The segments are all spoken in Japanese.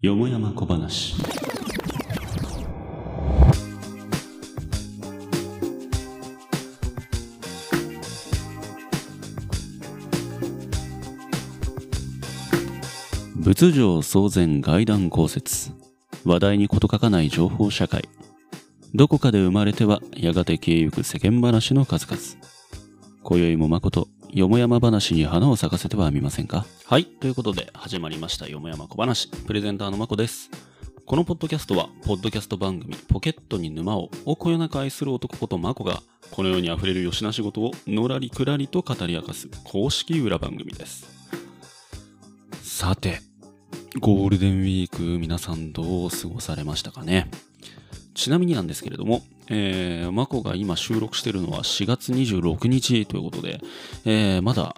よもやま小話。仏上創前外談公説話題に事欠かない情報社会どこかで生まれてはやがて消えゆく世間話の数々今宵も誠よもやま話に花を咲かせてはみませんか？はい。ということで始まりましたよもやま小話。プレゼンターのまこです。このポッドキャストは、ポッドキャスト番組、ポケットに沼を、をこよなく愛する男ことまこが、この世に溢れる吉な仕事を、のらりくらりと語り明かす、公式裏番組です。さて、ゴールデンウィーク、皆さんどう過ごされましたかね？ちなみになんですけれども、えー、まこが今収録しているのは4月26日ということで、えー、まだ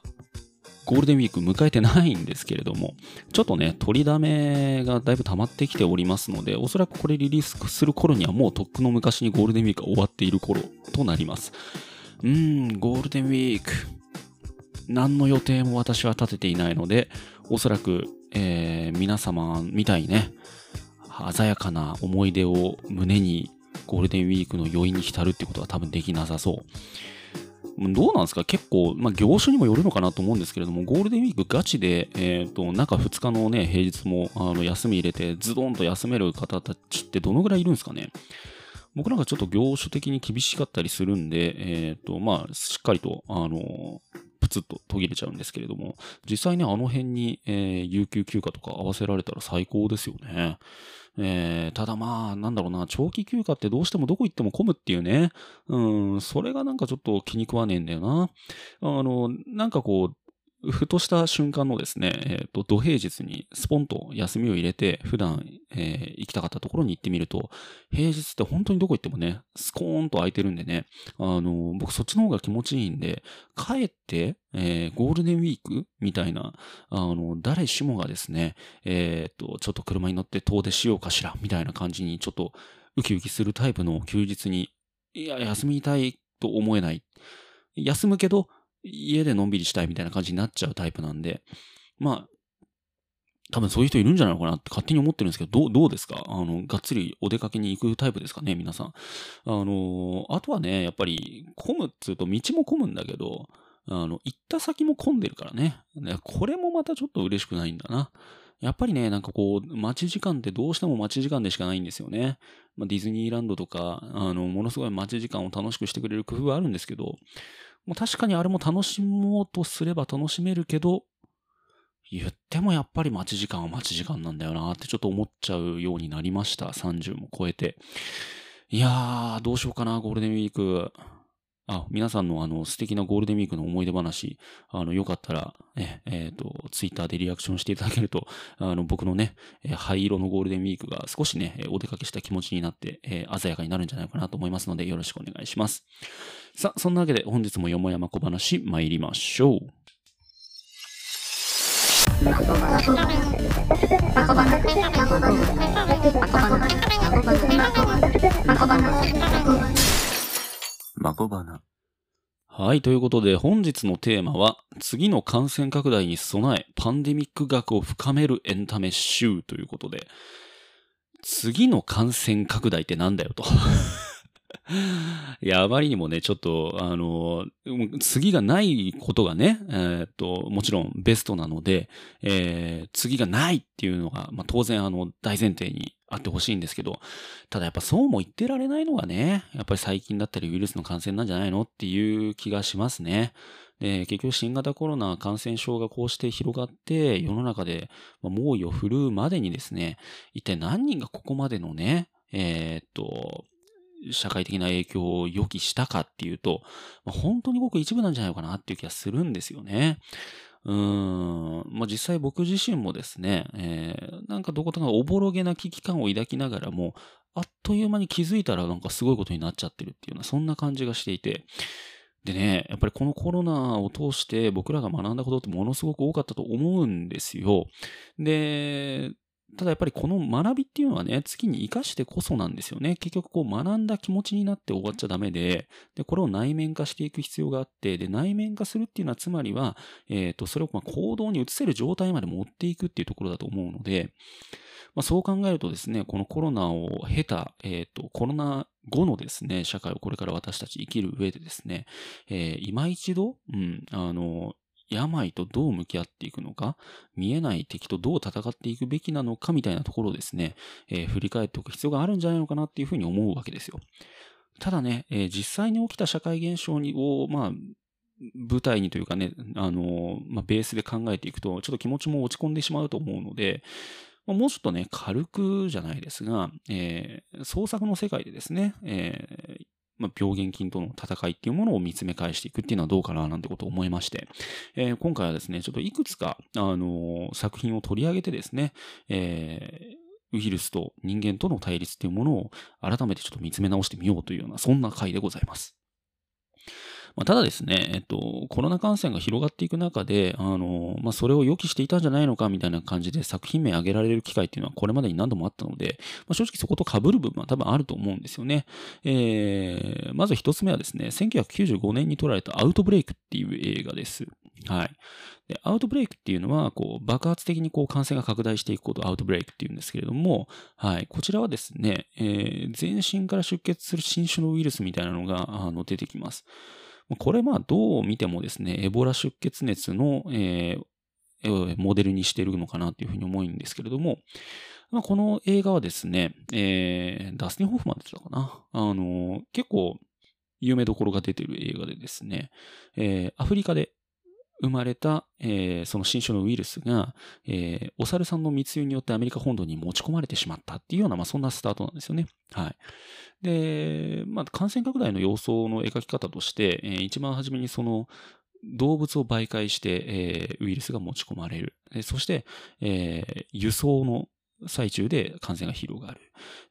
ゴールデンウィーク迎えてないんですけれども、ちょっとね、取りだめがだいぶ溜まってきておりますので、おそらくこれリリースする頃にはもうとっくの昔にゴールデンウィークが終わっている頃となります。うーん、ゴールデンウィーク。何の予定も私は立てていないので、おそらく、えー、皆様みたいにね、鮮やかな思い出を胸にゴールデンウィークの余韻に浸るってことは多分できなさそう。どうなんですか？結構、まあ、業種にもよるのかなと思うんですけれども、ゴールデンウィークガチで、えっ、と、中2日のね、平日も、あの、休み入れて、ズドンと休める方たちってどのぐらいいるんですかね？僕なんかちょっと業種的に厳しかったりするんで、えっ、と、まあ、しっかりと、あの、プツッと途切れちゃうんですけれども、実際ね、あの辺に、えー、有給休暇とか合わせられたら最高ですよね。えー、ただまあ、なんだろうな、長期休暇ってどうしてもどこ行っても混むっていうね。うん、それがなんかちょっと気に食わねえんだよな。あの、なんかこう、ふとした瞬間のですね、えっ、ー、と、土平日にスポンと休みを入れて、普段、えー、行きたかったところに行ってみると、平日って本当にどこ行ってもね、スコーンと空いてるんでね、あの、僕そっちの方が気持ちいいんで、帰って、えー、ゴールデンウィークみたいな、あの、誰しもがですね、えっ、と、ちょっと車に乗って遠出しようかしら、みたいな感じに、ちょっとウキウキするタイプの休日に、いや、休みたいと思えない。休むけど、家でのんびりしたいみたいな感じになっちゃうタイプなんで、まあ、多分そういう人いるんじゃないのかなって勝手に思ってるんですけど、どう、どうですか？あの、がっつりお出かけに行くタイプですかね皆さん。あの、あとはね、やっぱり、混むっつうと道も混むんだけど、あの、行った先も混んでるからね。これもまたちょっと嬉しくないんだな。やっぱりね、なんかこう、待ち時間ってどうしても待ち時間でしかないんですよね。まあ、ディズニーランドとか、あの、ものすごい待ち時間を楽しくしてくれる工夫はあるんですけど、もう確かにあれも楽しもうとすれば楽しめるけど、言ってもやっぱり待ち時間は待ち時間なんだよなってちょっと思っちゃうようになりました。30も超えて。いやー、どうしようかな、ゴールデンウィーク。あ、皆さんのあの素敵なゴールデンウィークの思い出話、あの、よかったら、え、えっ、ー、と、ツイッターでリアクションしていただけると、あの、僕のね、灰色のゴールデンウィークが少しね、お出かけした気持ちになって、えー、鮮やかになるんじゃないかなと思いますので、よろしくお願いします。さあ、そんなわけで本日もよもやま小話参りましょう。まこばな。はい。ということで、本日のテーマは、次の感染拡大に備え、パンデミック学を深めるエンタメ集ということで、次の感染拡大ってなんだよと。いや、あまりにもね、ちょっと、あの、次がないことがね、えー、っと、もちろんベストなので、えー、次がないっていうのが、まあ、当然、あの、大前提にあってほしいんですけど、ただやっぱそうも言ってられないのがね、やっぱり最近だったりウイルスの感染なんじゃないのっていう気がしますね。で、結局新型コロナ感染症がこうして広がって世の中で猛威を振るうまでにですね、一体何人がここまでのね、えー、っと、社会的な影響を予期したかっていうと、本当にごく一部なんじゃないかなっていう気がするんですよね。うん。まあ、実際僕自身もですね、えー、なんかどことかおぼろげな危機感を抱きながらも、あっという間に気づいたらなんかすごいことになっちゃってるっていうような、そんな感じがしていて、でね、やっぱりこのコロナを通して僕らが学んだことってものすごく多かったと思うんですよ。で、ただやっぱりこの学びっていうのはね、次に活かしてこそなんですよね。結局こう学んだ気持ちになって終わっちゃダメで、で、これを内面化していく必要があって、で、内面化するっていうのはつまりは、えっ、ー、と、それをま行動に移せる状態まで持っていくっていうところだと思うので、まあ、そう考えるとですね、このコロナを経た、えっ、ー、と、コロナ後のですね、社会をこれから私たち生きる上でですね、えー、今一度、うん、あの、病とどう向き合っていくのか、見えない敵とどう戦っていくべきなのかみたいなところをですね、えー、振り返っておく必要があるんじゃないのかなっていうふうに思うわけですよ。ただね、えー、実際に起きた社会現象にを、まあ、舞台にというかね、あの、まあ、ベースで考えていくと、ちょっと気持ちも落ち込んでしまうと思うので、まあ、もうちょっとね、軽くじゃないですが、えー、創作の世界でですね、えー、まあ、病原菌との戦いっていうものを見つめ返していくっていうのはどうかななんてことを思いまして、えー、今回はですね、ちょっといくつか、あのー、作品を取り上げてですね、えー、ウイルスと人間との対立っていうものを改めてちょっと見つめ直してみようというような、そんな回でございます。まあ、ただですね、えっと、コロナ感染が広がっていく中で、あの、まあ、それを予期していたんじゃないのかみたいな感じで作品名挙げられる機会っていうのはこれまでに何度もあったので、まあ、正直そこと被る部分は多分あると思うんですよね。えー、まず一つ目はですね、1995年に撮られたアウトブレイクっていう映画です。はい。で、アウトブレイクっていうのは、こう、爆発的にこう、感染が拡大していくことをアウトブレイクっていうんですけれども、はい。こちらはですね、えー、全身から出血する新種のウイルスみたいなのが、あの、出てきます。これまあどう見てもですね、エボラ出血熱の、えー、モデルにしているのかなというふうに思うんですけれども、まあ、この映画はですね、えー、ダスティン・ホフマンって言ったかな。あのー、結構有名どころが出てる映画でですね、えー、アフリカで生まれた、えー、その新種のウイルスが、えー、お猿さんの密輸によってアメリカ本土に持ち込まれてしまったっていうような、まあ、そんなスタートなんですよね。はい。で、まあ、感染拡大の様相の描き方として、えー、一番初めにその、動物を媒介して、えー、ウイルスが持ち込まれるえ。そして、えー、輸送の最中で感染が広がる。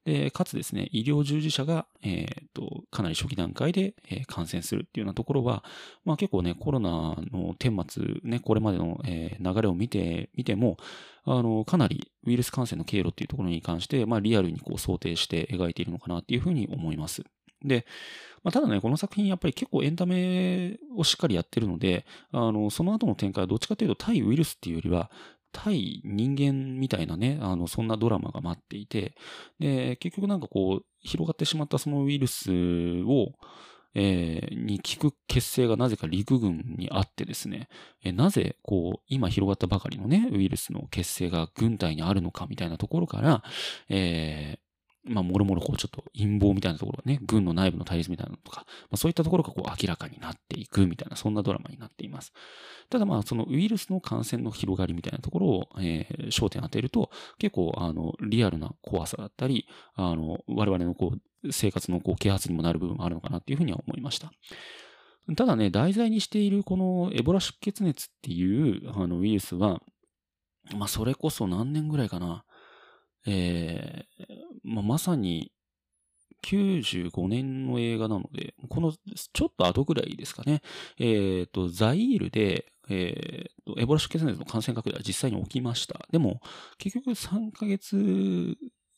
で、かつですね、医療従事者が、えっ、と、かなり初期段階で、え、感染するっていうようなところは、まあ結構ね、コロナの顛末、ね、これまでの、え、流れを見て、見ても、あの、かなりウイルス感染の経路っていうところに関して、まあリアルにこう想定して描いているのかなっていうふうに思います。で、まあ、ただね、この作品やっぱり結構エンタメをしっかりやってるので、あの、その後の展開はどっちかというと対ウイルスっていうよりは、対人間みたいなね、あの、そんなドラマが待っていて、で、結局なんかこう、広がってしまったそのウイルスを、えー、に効く血清がなぜか陸軍にあってですね、えー、なぜ、こう、今広がったばかりのね、ウイルスの血清が軍隊にあるのかみたいなところから、えまあ、もろもろこうちょっと陰謀みたいなところがね、軍の内部の対立みたいなのとか、まあ、そういったところがこう明らかになっていくみたいな、そんなドラマになっています。ただまあ、そのウイルスの感染の広がりみたいなところを、えー、焦点当てると、結構、あの、リアルな怖さだったり、あの、我々のこう、生活のこう、啓発にもなる部分もあるのかなっていうふうには思いました。ただね、題材にしているこのエボラ出血熱っていうあのウイルスは、まあそれこそ何年ぐらいかな。えー、まあ、まさに95年の映画なので、このちょっと後ぐらいですかね。えっ、ー、と、ザイールで、えっ、ー、と、エボラ出血熱の感染拡大は実際に起きました。でも、結局3ヶ月、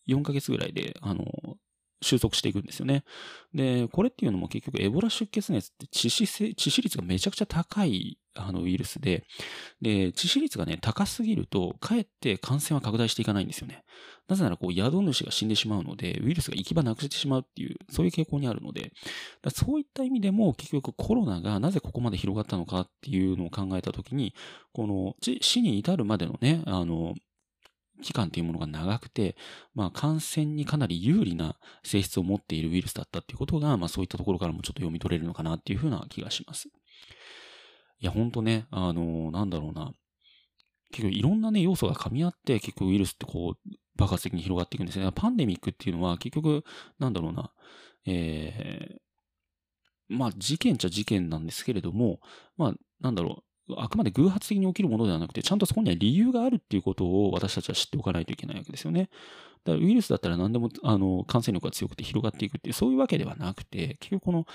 4ヶ月ぐらいで、あの、収束していくんですよね。で、これっていうのも結局エボラ出血熱って致死致死率がめちゃくちゃ高いあのウイルスで、で、致死率がね、高すぎると、かえって感染は拡大していかないんですよね。なぜなら、こう、宿主が死んでしまうので、ウイルスが行き場なくしてしまうっていう、そういう傾向にあるので、そういった意味でも、結局コロナがなぜここまで広がったのかっていうのを考えたときに、この、死に至るまでのね、あの、期間というものが長くて、まあ、感染にかなり有利な性質を持っているウイルスだったっていうことが、まあ、そういったところからもちょっと読み取れるのかなっていうふうな気がします。いや、ほんとね、あのー、なんだろうな。結構いろんなね、要素が噛み合って、結局ウイルスってこう、爆発的に広がっていくんですね。パンデミックっていうのは結局、なんだろうな、えー、まあ事件っちゃ事件なんですけれども、まあなんだろう、あくまで偶発的に起きるものではなくて、ちゃんとそこには理由があるっていうことを私たちは知っておかないといけないわけですよね。だからウイルスだったら何でも、あの、感染力が強くて広がっていくっていう、そういうわけではなくて、結局この、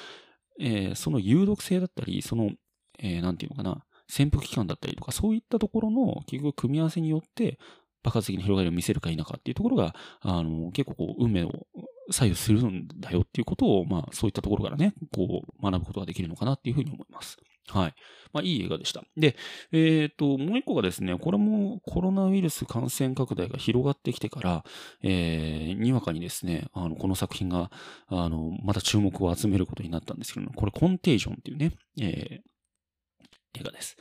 えー、その有毒性だったり、その、えー、なんていうのかな、潜伏期間だったりとか、そういったところの結局組み合わせによって、爆発的な広がりを見せるか否かっていうところが、あの、結構こう、運命を左右するんだよっていうことを、まあ、そういったところからね、こう、学ぶことができるのかなっていうふうに思います。はい。まあ、いい映画でした。で、えっ、ー、と、もう一個がですね、これもコロナウイルス感染拡大が広がってきてから、えー、にわかにですね、あの、この作品が、あの、また注目を集めることになったんですけども、これコンテージョンっていうね、えー、映画です。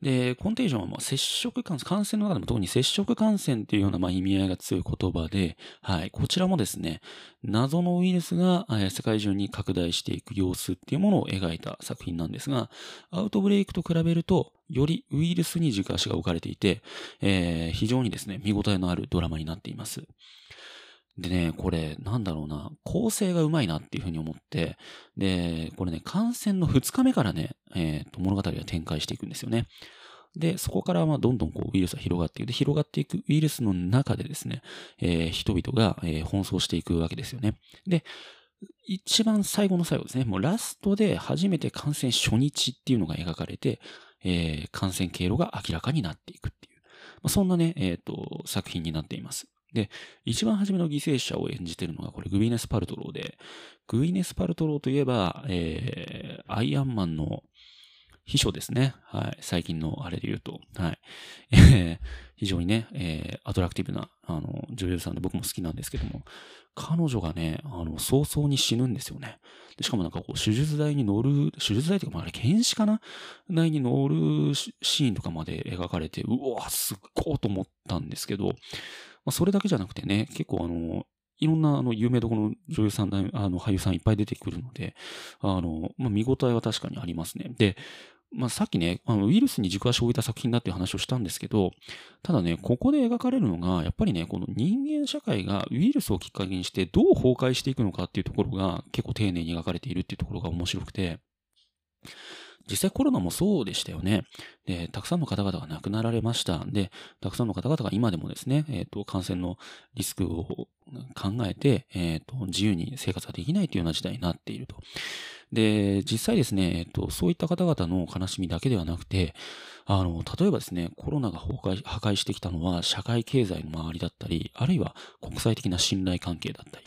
で、コンテージョンはまあ接触感染、感染の中でも特に接触感染っていうようなまあ意味合いが強い言葉で、はい、こちらもですね、謎のウイルスが世界中に拡大していく様子っていうものを描いた作品なんですが、アウトブレイクと比べると、よりウイルスに軸足が置かれていて、えー、非常にですね、見応えのあるドラマになっています。でね、これ、なんだろうな、構成がうまいなっていうふうに思って、で、これね、感染の2日目からね、え、ー、と、物語が展開していくんですよね。で、そこからまあどんどんこうウイルスが広がっていく。で、広がっていくウイルスの中でですね、えー、人々が、えー、奔走していくわけですよね。で、一番最後の最後ですね、もうラストで初めて感染初日っていうのが描かれて、えー、感染経路が明らかになっていくっていう。まあ、そんなね、えっ、と、作品になっています。で、一番初めの犠牲者を演じてるのが、これ、グイネス・パルトローで、グイネス・パルトローといえば、えー、アイアンマンの秘書ですね。はい。最近のあれで言うと。はい。えー、非常にね、えー、アトラクティブな、あの、女優さんで僕も好きなんですけども、彼女がね、あの、早々に死ぬんですよね。でしかもなんかこう、手術台に乗る、手術台というか、まあ、あれ、検視かな？台に乗るシーンとかまで描かれて、うわ、すっごーと思ったんですけど、まあ、それだけじゃなくてね、結構あの、いろんなあの有名どころの女優さん、あの俳優さんいっぱい出てくるので、あの、まあ、見応えは確かにありますね。で、まあ、さっきね、あのウイルスに軸足を置いた作品だっていう話をしたんですけど、ただね、ここで描かれるのが、やっぱりね、この人間社会がウイルスをきっかけにしてどう崩壊していくのかっていうところが結構丁寧に描かれているっていうところが面白くて、実際コロナもそうでしたよね。で、たくさんの方々が亡くなられました。で、たくさんの方々が今でもですね、えっ、ー、と、感染のリスクを考えて、えっ、ー、と、自由に生活ができないというような時代になっていると。で、実際ですね、えっ、ー、と、そういった方々の悲しみだけではなくて、あの、例えばですね、コロナが崩壊、破壊してきたのは社会経済の周りだったり、あるいは国際的な信頼関係だったり、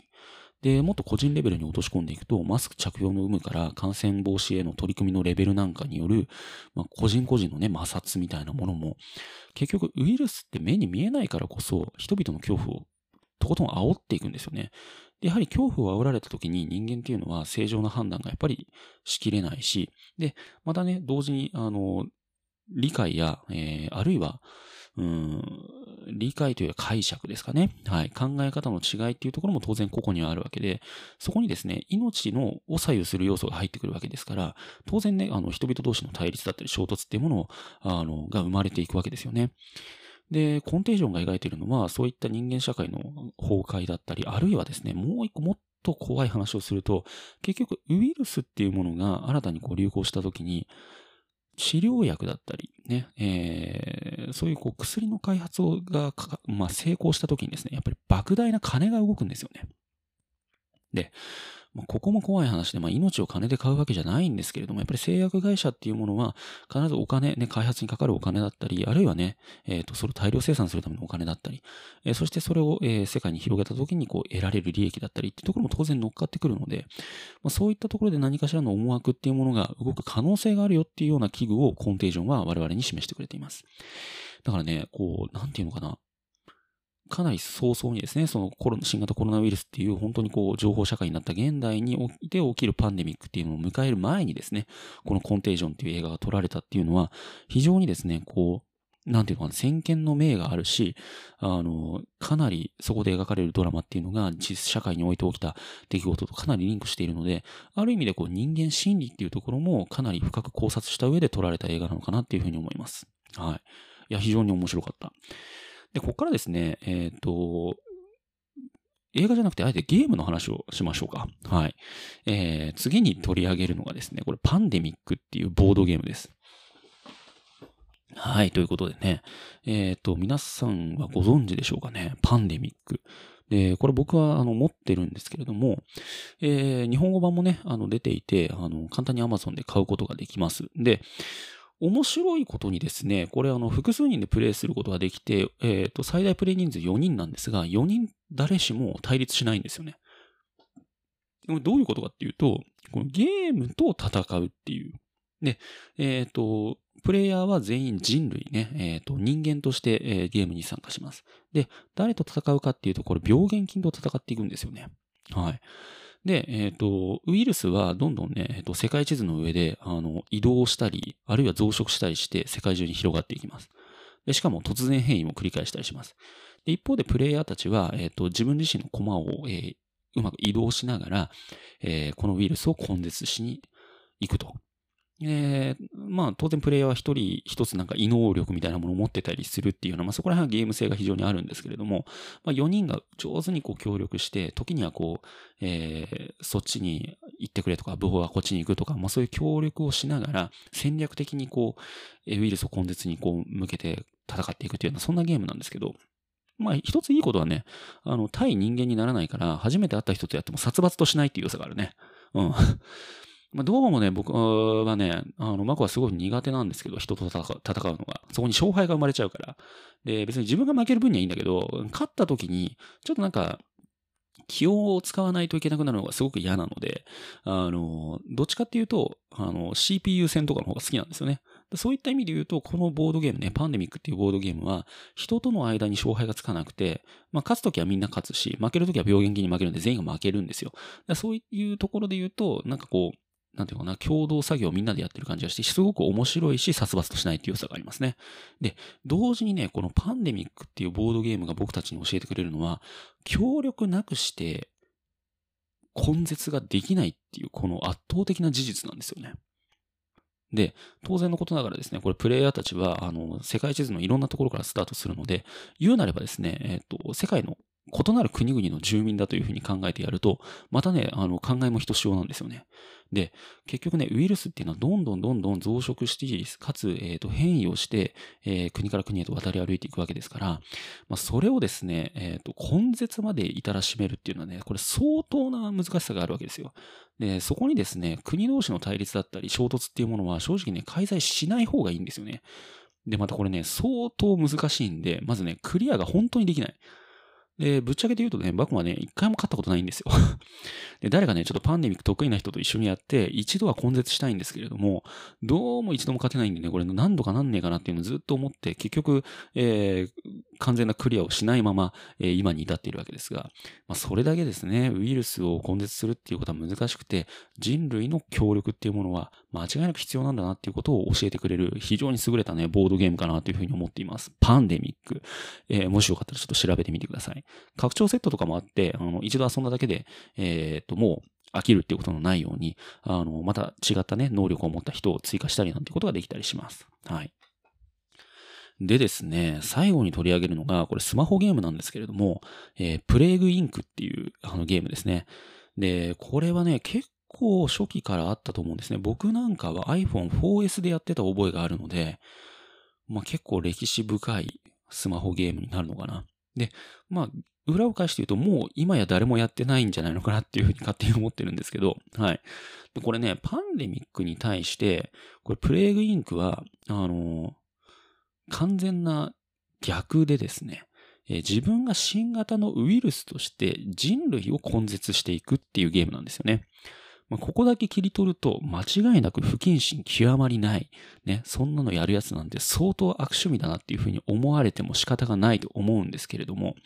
で、もっと個人レベルに落とし込んでいくと、マスク着用の有無から感染防止への取り組みのレベルなんかによる、まあ、個人個人のね、摩擦みたいなものも、結局ウイルスって目に見えないからこそ、人々の恐怖をとことん煽っていくんですよね。で、やはり恐怖を煽られた時に人間っていうのは正常な判断がやっぱりしきれないし、で、またね、同時に、あの、理解や、えー、あるいは、うん、理解というか解釈ですかね。はい。考え方の違いっていうところも当然個々にはあるわけで、そこにですね、命のを左右する要素が入ってくるわけですから、当然ね、あの、人々同士の対立だったり衝突っていうものを、あの、が生まれていくわけですよね。で、コンテージョンが描いているのは、そういった人間社会の崩壊だったり、あるいはですね、もう一個もっと怖い話をすると、結局、ウイルスっていうものが新たにこう流行した時に、治療薬だったり、ね、え、そういうこう薬の開発がまあ、成功した時にですね、やっぱり莫大な金が動くんですよね。で、まあ、ここも怖い話で、まあ、命を金で買うわけじゃないんですけれども、やっぱり製薬会社っていうものは、必ずお金、ね、開発にかかるお金だったり、あるいはね、えっ、ー、と、それを大量生産するためのお金だったり、えー、そしてそれを、えー、世界に広げた時に、こう、得られる利益だったりっていうところも当然乗っかってくるので、まあ、そういったところで何かしらの思惑っていうものが動く可能性があるよっていうような器具をコンテージョンは我々に示してくれています。だからね、こう、なんていうのかな。かなり早々にですね、そのコロ新型コロナウイルスっていう本当にこう情報社会になった現代において起きるパンデミックっていうのを迎える前にですね、このコンテージョンっていう映画が撮られたっていうのは、非常にですね、こう、なんていうのかな、先見の明があるし、あの、かなりそこで描かれるドラマっていうのが実社会において起きた出来事とかなりリンクしているので、ある意味でこう人間心理っていうところもかなり深く考察した上で撮られた映画なのかなっていうふうに思います。はい。いや、非常に面白かった。で、ここからですね、えっ、ー、と、映画じゃなくて、あえてゲームの話をしましょうか。はい。えー、次に取り上げるのがですね、これパンデミックっていうボードゲームです。はい、ということでね、えっ、ー、と、皆さんはご存知でしょうかね、パンデミック。で、これ僕はあの持ってるんですけれども、えー、日本語版もね、あの出ていて、あの、簡単に Amazon で買うことができます。で、面白いことにですね、これあの複数人でプレイすることができて、えっ、ー、と、最大プレイ人数4人なんですが、4人誰しも対立しないんですよね。どういうことかっていうと、このゲームと戦うっていう。で、えっ、ー、と、プレイヤーは全員人類ね、えっ、ー、と、人間として、えー、ゲームに参加します。で、誰と戦うかっていうと、これ病原菌と戦っていくんですよね。はい。で、えっ、ー、と、ウイルスはどんどんね、えっ、と、世界地図の上で、あの、移動したり、あるいは増殖したりして世界中に広がっていきます。で、しかも突然変異も繰り返したりします。で、一方でプレイヤーたちは、えっ、と、自分自身の駒を、えー、うまく移動しながら、えー、このウイルスを根絶しに行くと。えー、まあ当然プレイヤーは一人一つなんか異能力みたいなものを持ってたりするっていうのは、まあそこら辺はゲーム性が非常にあるんですけれども、まあ4人が上手にこう協力して、時にはこう、えー、そっちに行ってくれとか、武法はこっちに行くとか、まあそういう協力をしながら、戦略的にこう、ウイルスを根絶にこう向けて戦っていくっていうような、そんなゲームなんですけど、まあ、一ついいことはね、あの、対人間にならないから、初めて会った人とやっても殺伐としないっていう良さがあるね。うん。まあ、どうもね、僕はね、あの、マコはすごい苦手なんですけど、人と戦うのが。そこに勝敗が生まれちゃうから。で、別に自分が負ける分にはいいんだけど、勝った時に、ちょっとなんか、気を使わないといけなくなるのがすごく嫌なので、あの、どっちかっていうと、あの、CPU 戦とかの方が好きなんですよね。そういった意味で言うと、このボードゲームね、パンデミックっていうボードゲームは、人との間に勝敗がつかなくて、まあ、勝つときはみんな勝つし、負けるときは病原菌に負けるんで全員が負けるんですよ。そういうところで言うと、なんかこう、なんていうかな、共同作業をみんなでやってる感じがして、すごく面白いし、殺伐としないっていう良さがありますね。で、同時にね、このパンデミックっていうボードゲームが僕たちに教えてくれるのは、協力なくして、根絶ができないっていう、この圧倒的な事実なんですよね。で、当然のことながらですね、これプレイヤーたちは、あの、世界地図のいろんなところからスタートするので、言うなればですね、えっ、と、世界の異なる国々の住民だというふうに考えてやると、またね、あの、考えもひとしおなんですよね。で、結局ね、ウイルスっていうのはどんどんどんどん増殖して、かつ、えっ、ー、と、変異をして、えー、国から国へと渡り歩いていくわけですから、まあ、それをですね、えっ、ー、と、根絶まで至らしめるっていうのはね、これ相当な難しさがあるわけですよ。で、そこにですね、国同士の対立だったり衝突っていうものは正直ね、開催しない方がいいんですよね。で、またこれね、相当難しいんで、まずね、クリアが本当にできない。で、ぶっちゃけて言うとね、バクはね、一回も勝ったことないんですよ。で、誰かね、ちょっとパンデミック得意な人と一緒にやって、一度は根絶したいんですけれども、どうも一度も勝てないんでね、これ何度かなんねえかなっていうのをずっと思って、結局、えー、完全なクリアをしないまま、えー、今に至っているわけですが、まあ、それだけですね、ウイルスを根絶するっていうことは難しくて、人類の協力っていうものは間違いなく必要なんだなっていうことを教えてくれる非常に優れたね、ボードゲームかなというふうに思っています。パンデミック。えー、もしよかったらちょっと調べてみてください。拡張セットとかもあって、あの、一度遊んだだけで、えっ、と、もう飽きるっていうことのないように、あの、また違ったね、能力を持った人を追加したりなんてことができたりします。はい。でですね、最後に取り上げるのが、これスマホゲームなんですけれども、えー、プレイグインクっていうあのゲームですね。で、これはね、結構初期からあったと思うんですね。僕なんかは iPhone 4S でやってた覚えがあるので、まあ結構歴史深いスマホゲームになるのかな。で、まあ、裏を返して言うと、もう今や誰もやってないんじゃないのかなっていうふうに勝手に思ってるんですけど、はい。で、これね、パンデミックに対して、これプレイグインクは、あの、完全な逆でですね、え自分が新型のウイルスとして人類を根絶していくっていうゲームなんですよね。まあ、ここだけ切り取ると間違いなく不謹慎極まりない。ね、そんなのやるやつなんて相当悪趣味だなっていうふうに思われても仕方がないと思うんですけれども、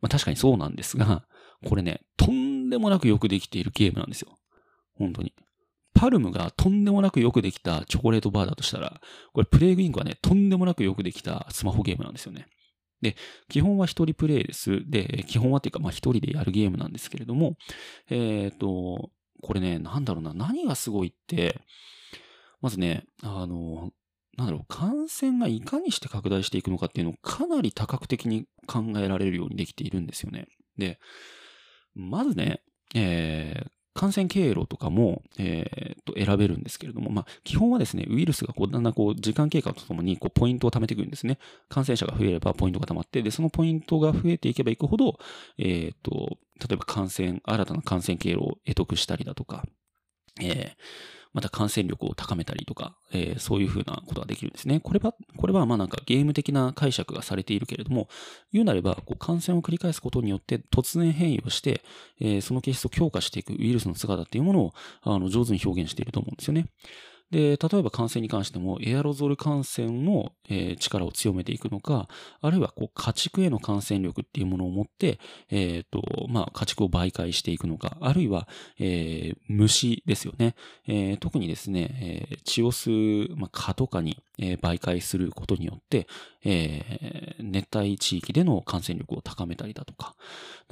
まあ、確かにそうなんですが、これね、とんでもなくよくできているゲームなんですよ。本当に。パルムがとんでもなくよくできたチョコレートバーだとしたら、これプレイグインクはね、とんでもなくよくできたスマホゲームなんですよね。で、基本は一人プレイです。で、基本はっていうか、まあ一人でやるゲームなんですけれども、えっ、ー、と、これね、なんだろうな、何がすごいって、まずね、あの、なんだろう、感染がいかにして拡大していくのかっていうのをかなり多角的に考えられるようにできているんですよね。で、まずね、えー、感染経路とかも、えー、と選べるんですけれども、まあ、基本はですね、ウイルスがこうだんだんこう時間経過とともにこうポイントを貯めていくんですね。感染者が増えればポイントが貯まって、で、そのポイントが増えていけばいくほど、えっ、ー、と、例えば感染、新たな感染経路を得得したりだとか、えーまた感染力を高めたりとか、えー、そういうふうなことができるんですね。これは、これはまあなんかゲーム的な解釈がされているけれども、言うなれば、こう感染を繰り返すことによって突然変異をして、えー、その形質を強化していくウイルスの姿っていうものを、あの、上手に表現していると思うんですよね。で、例えば感染に関しても、エアロゾル感染の、えー、力を強めていくのか、あるいはこう家畜への感染力っていうものを持って、えっ、ー、と、まあ、家畜を媒介していくのか、あるいは、えー、虫ですよね。えー、特にですね、えー、血を吸う、まあ、蚊とかに、えー、媒介することによって、えー、熱帯地域での感染力を高めたりだとか。だか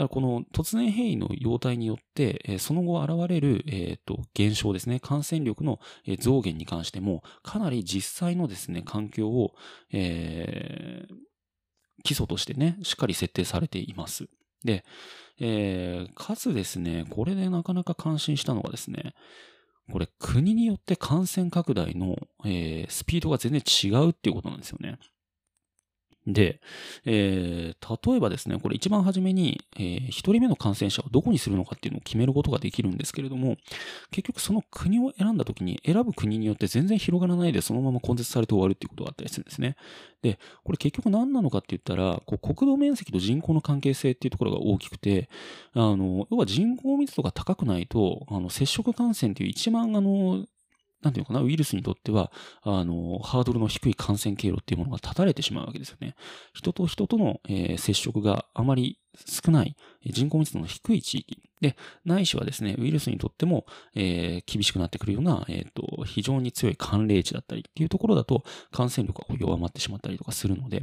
らこの突然変異の様態によって、えー、その後現れる、えっ、ー、と、現象ですね、感染力の増減に関しても、かなり実際のですね、環境を、えー、基礎としてね、しっかり設定されています。で、えー、かつですね、これでなかなか感心したのがですね、これ国によって感染拡大の、えー、スピードが全然違うっていうことなんですよね。で、えー、例えばですね、これ一番初めに、えー、一人目の感染者をどこにするのかっていうのを決めることができるんですけれども、結局その国を選んだ時に選ぶ国によって全然広がらないでそのまま根絶されて終わるっていうことがあったりするんですね。で、これ結局何なのかって言ったら、こう国土面積と人口の関係性っていうところが大きくて、あの、要は人口密度が高くないと、あの、接触感染っていう一番あの、なんていうのかな、ウイルスにとっては、あの、ハードルの低い感染経路っていうものが断たれてしまうわけですよね。人と人との、えー、接触があまり少ない、人口密度の低い地域で、ないしはですね、ウイルスにとっても、えー、厳しくなってくるような、えっ、ー、と、非常に強い寒冷地だったりっていうところだと、感染力が弱まってしまったりとかするので、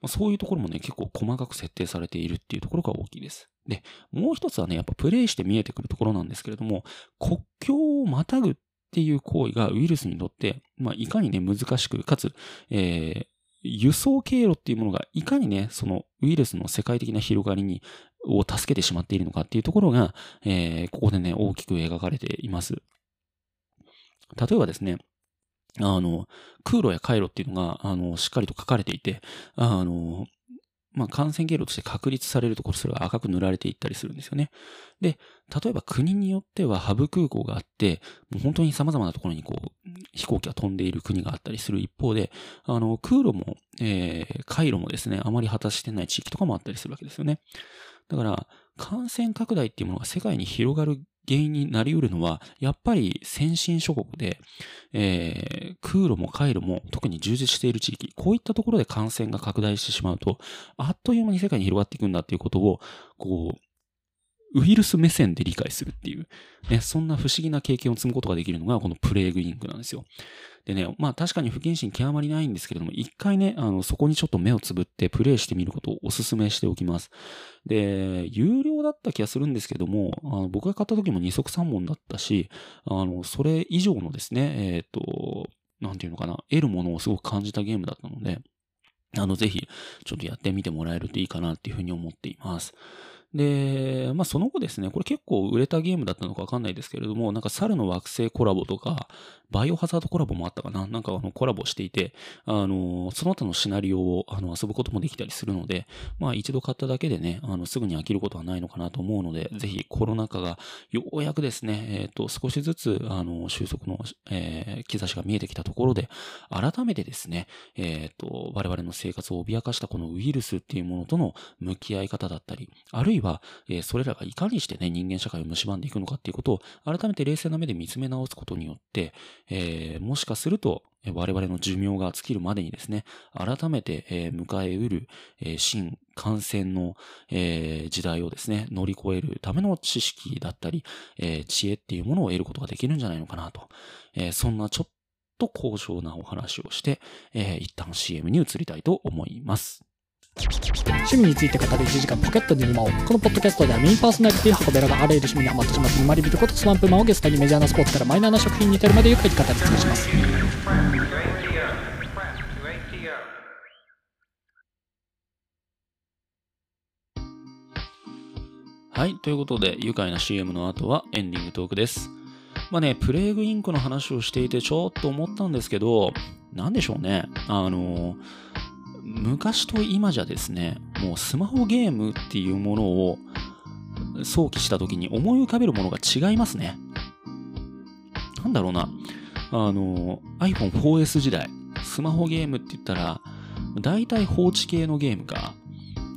まあ、そういうところもね、結構細かく設定されているっていうところが大きいです。で、もう一つはね、やっぱプレイして見えてくるところなんですけれども、国境をまたぐっっていう行為がウイルスにとって、まあ、いかにね、難しく、かつ、えー、輸送経路っていうものがいかにね、そのウイルスの世界的な広がりに、を助けてしまっているのかっていうところが、えー、ここでね、大きく描かれています。例えばですね、あの、空路や回路っていうのが、あの、しっかりと書かれていて、あの、まあ、感染経路として確立されるところ、それが赤く塗られていったりするんですよね。で、例えば国によってはハブ空港があって、もう本当に様々なところにこう、飛行機が飛んでいる国があったりする一方で、あの、空路も、えー、回路もですね、あまり果たしてない地域とかもあったりするわけですよね。だから、感染拡大っていうものが世界に広がる原因になり得るのは、やっぱり先進諸国で、えー、空路も回路も特に充実している地域、こういったところで感染が拡大してしまうと、あっという間に世界に広がっていくんだっていうことを、こう、ウイルス目線で理解するっていう、ね、そんな不思議な経験を積むことができるのがこのプレイグインクなんですよ。でね、まあ確かに不謹慎極まりないんですけれども、一回ね、あの、そこにちょっと目をつぶってプレイしてみることをお勧めしておきます。で、有料だった気がするんですけども、あの僕が買った時も二足三本だったし、あの、それ以上のですね、えっ、ー、と、なんていうのかな、得るものをすごく感じたゲームだったので、あの、ぜひ、ちょっとやってみてもらえるといいかなっていうふうに思っています。で、まあその後ですね、これ結構売れたゲームだったのかわかんないですけれども、なんか猿の惑星コラボとか、バイオハザードコラボもあったかな？なんかあのコラボしていて、あの、その他のシナリオをあの遊ぶこともできたりするので、まあ一度買っただけでね、あのすぐに飽きることはないのかなと思うので、ぜひコロナ禍がようやくですね、えっ、ー、と、少しずつあの収束の、えー、兆しが見えてきたところで、改めてですね、えっ、ー、と、我々の生活を脅かしたこのウイルスっていうものとの向き合い方だったり、あるいは、えそれらがいかにしてね、人間社会を蝕んでいくのかっていうことを改めて冷静な目で見つめ直すことによって、えー、もしかすると、我々の寿命が尽きるまでにですね、改めて、えー、迎えうる、えー、新感染の、えー、時代をですね、乗り越えるための知識だったり、え知恵っていうものを得ることができるんじゃないのかなと。えそんなちょっと高尚なお話をして、え一旦 CM に移りたいと思います。趣味について語る1時間ポケットに沼をこのポッドキャストではメインパーソナリティ箱べらがあらゆる趣味にハマってしまって沼り人ことスワンプマンをゲストにメジャーなスポーツからマイナーな食品に至るまでゆっくり語り尽くしますはい。ということで、愉快な CM の後はエンディングトークです。まあね、プレイグインクの話をしていてちょっと思ったんですけど、なんでしょうね。あのー昔と今じゃですね、もうスマホゲームっていうものを想起した時に思い浮かべるものが違いますね。なんだろうな、あの、iPhone4S 時代、スマホゲームって言ったら、大体放置系のゲームか、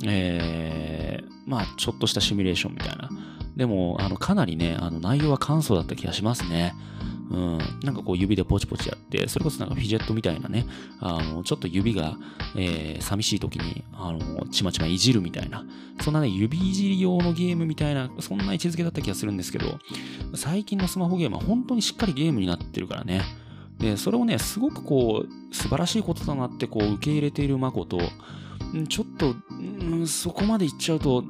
えー、まあ、ちょっとしたシミュレーションみたいな。でも、あの、かなりね、あの、内容は簡素だった気がしますね。うん、なんかこう指でポチポチやって、それこそなんかフィジェットみたいなね、あの、ちょっと指が、えー、寂しい時に、あの、ちまちまいじるみたいな、そんなね、指いじり用のゲームみたいな、そんな位置づけだった気がするんですけど、最近のスマホゲームは本当にしっかりゲームになってるからね。で、それをね、すごくこう、素晴らしいことだなってこう、受け入れているマコと、ちょっと、うん、そこまでいっちゃうと、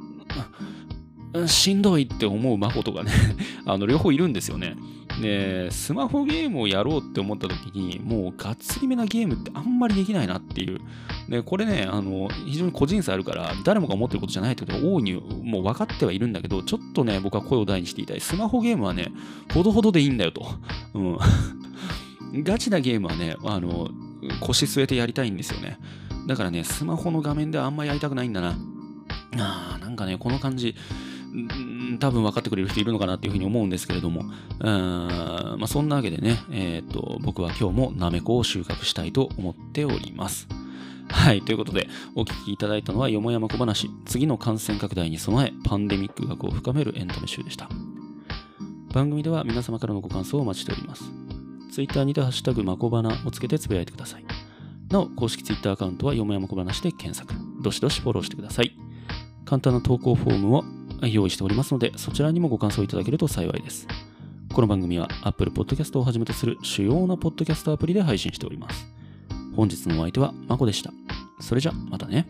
しんどいって思うマコとかね あの、両方いるんですよね。で、スマホゲームをやろうって思った時に、もうがっつりめなゲームってあんまりできないなっていう。で、これね、あの、非常に個人差あるから、誰もが思ってることじゃないってことは大いにもう分かってはいるんだけど、ちょっとね、僕は声を大にしていたい。スマホゲームはね、ほどほどでいいんだよと。うん。ガチなゲームはね、あの、腰据えてやりたいんですよね。だからね、スマホの画面ではあんまりやりたくないんだな。あー、なんかね、この感じ、多分分かってくれる人いるのかなっていうふうに思うんですけれども、まあ、そんなわけでね、えー、と、僕は今日もナメコを収穫したいと思っております。はい。ということで、お聞きいただいたのは、よもやま小話、次の感染拡大に備え、パンデミック学を深めるエンタメ集でした。番組では皆様からのご感想をお待ちしております。ツイッターにてハッシュタグまこばなをつけてつぶやいてください。なお、公式ツイッターアカウントはよもやま小話で検索。どしどしフォローしてください。簡単な投稿フォームを用意しておりますので、そちらにもご感想いただけると幸いです。この番組は Apple Podcast をはじめとする主要なポッドキャストアプリで配信しております。本日のお相手はまこでした。それじゃ、またね。